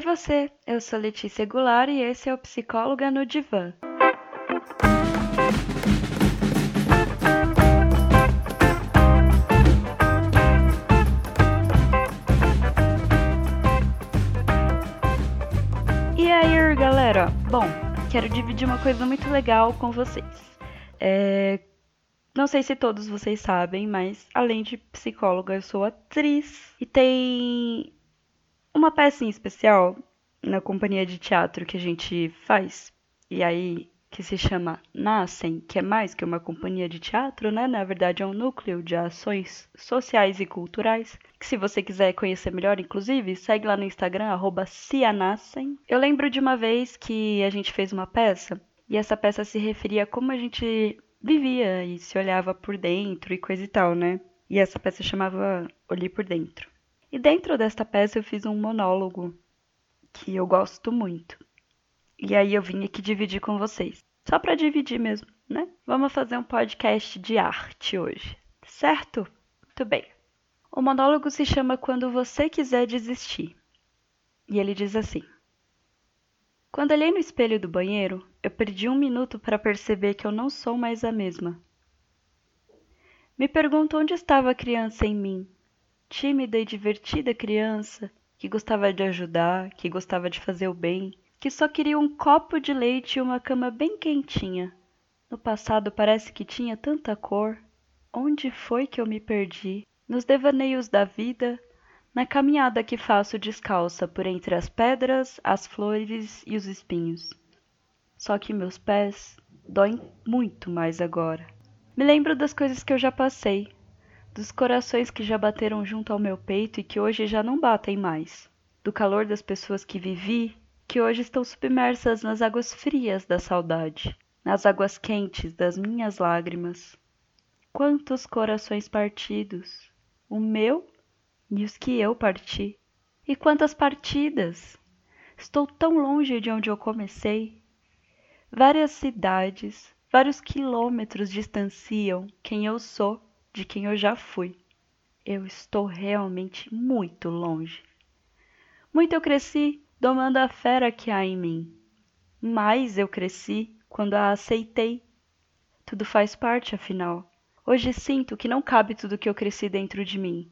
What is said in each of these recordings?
Oi você, eu sou Letícia Goulart e esse é o Psicóloga no Divã. E aí, galera? Bom, quero dividir uma coisa muito legal com vocês. É, não sei se todos vocês sabem, mas além de psicóloga, eu sou atriz e tem uma peça em especial na companhia de teatro que a gente faz. E aí que se chama Nascem, que é mais que uma companhia de teatro, né? Na verdade, é um núcleo de ações sociais e culturais. Que se você quiser conhecer melhor, inclusive, segue lá no Instagram, arroba Cianascem. Eu lembro de uma vez que a gente fez uma peça, e essa peça se referia a como a gente vivia e se olhava por dentro e coisa e tal, né? E essa peça chamava Olhei por Dentro. E dentro desta peça eu fiz um monólogo que eu gosto muito. E aí eu vim aqui dividir com vocês. Só para dividir mesmo, né? Vamos fazer um podcast de arte hoje, certo? Muito bem. O monólogo se chama Quando Você Quiser Desistir. E ele diz assim: quando olhei no espelho do banheiro, eu perdi um minuto para perceber que eu não sou mais a mesma. Me pergunto onde estava a criança em mim, tímida e divertida criança, que gostava de ajudar, que gostava de fazer o bem, que só queria um copo de leite e uma cama bem quentinha. No passado parece que tinha tanta cor. Onde foi que eu me perdi? Nos devaneios da vida, na caminhada que faço descalça por entre as pedras, as flores e os espinhos. Só que meus pés doem muito mais agora. Me lembro das coisas que eu já passei, dos corações que já bateram junto ao meu peito e que hoje já não batem mais, do calor das pessoas que vivi, que hoje estão submersas nas águas frias da saudade, nas águas quentes das minhas lágrimas. Quantos corações partidos! O meu e os que eu parti. E quantas partidas! Estou tão longe de onde eu comecei. Várias cidades, vários quilômetros distanciam quem eu sou de quem eu já fui. Eu estou realmente muito longe. Muito eu cresci domando a fera que há em mim. Mais eu cresci quando a aceitei. Tudo faz parte, afinal. Hoje sinto que não cabe tudo que eu cresci dentro de mim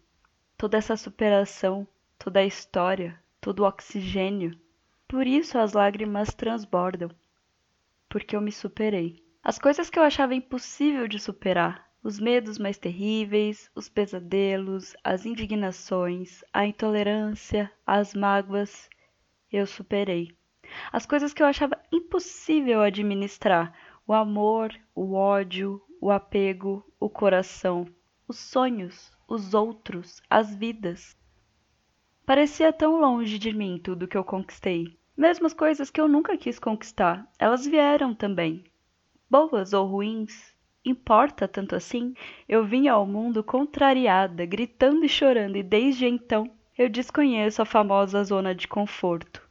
toda essa superação, toda a história, todo o oxigênio. Por isso as lágrimas transbordam, porque eu me superei. As coisas que eu achava impossível de superar, os medos mais terríveis, os pesadelos, as indignações, a intolerância, as mágoas, eu superei. As coisas que eu achava impossível administrar, o amor, o ódio, o apego, o coração, os sonhos, os outros, as vidas. Parecia tão longe de mim tudo que eu conquistei. Mesmo as coisas que eu nunca quis conquistar, elas vieram também. Boas ou ruins, importa tanto assim? Eu vim ao mundo contrariada, gritando e chorando, e desde então eu desconheço a famosa zona de conforto.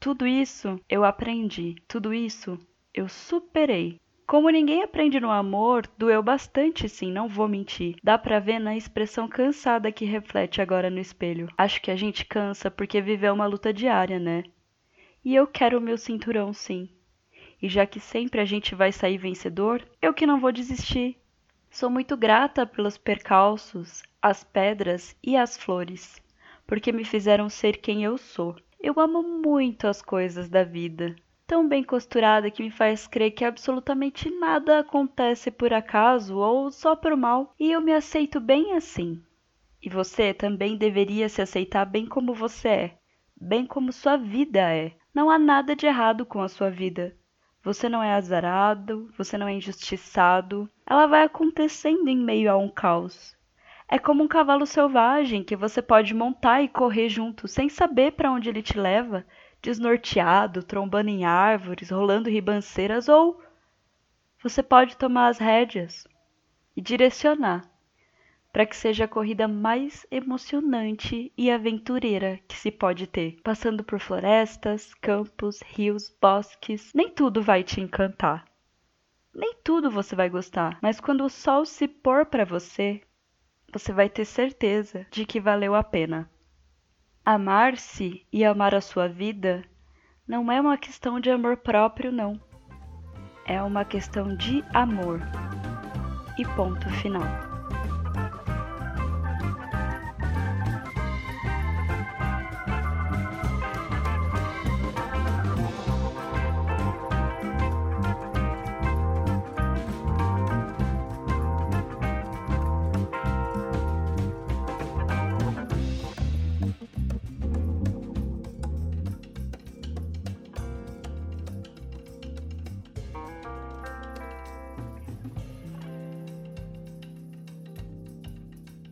Tudo isso eu aprendi, tudo isso eu superei. Como ninguém aprende no amor, doeu bastante sim, não vou mentir. Dá pra ver na expressão cansada que reflete agora no espelho. Acho que a gente cansa porque viveu uma luta diária, né? E eu quero o meu cinturão sim. E já que sempre a gente vai sair vencedor, eu que não vou desistir. Sou muito grata pelos percalços, as pedras e as flores, porque me fizeram ser quem eu sou. Eu amo muito as coisas da vida, tão bem costurada que me faz crer que absolutamente nada acontece por acaso ou só por mal, e eu me aceito bem assim. E você também deveria se aceitar bem como você é, bem como sua vida é. Não há nada de errado com a sua vida. Você não é azarado, você não é injustiçado. Ela vai acontecendo em meio a um caos. É como um cavalo selvagem que você pode montar e correr junto sem saber para onde ele te leva, desnorteado, trombando em árvores, rolando ribanceiras, ou você pode tomar as rédeas e direcionar para que seja a corrida mais emocionante e aventureira que se pode ter, passando por florestas, campos, rios, bosques. Nem tudo vai te encantar. Nem tudo você vai gostar, mas quando o sol se pôr para você, você vai ter certeza de que valeu a pena. Amar-se e amar a sua vida não é uma questão de amor próprio, não. É uma questão de amor. E ponto final.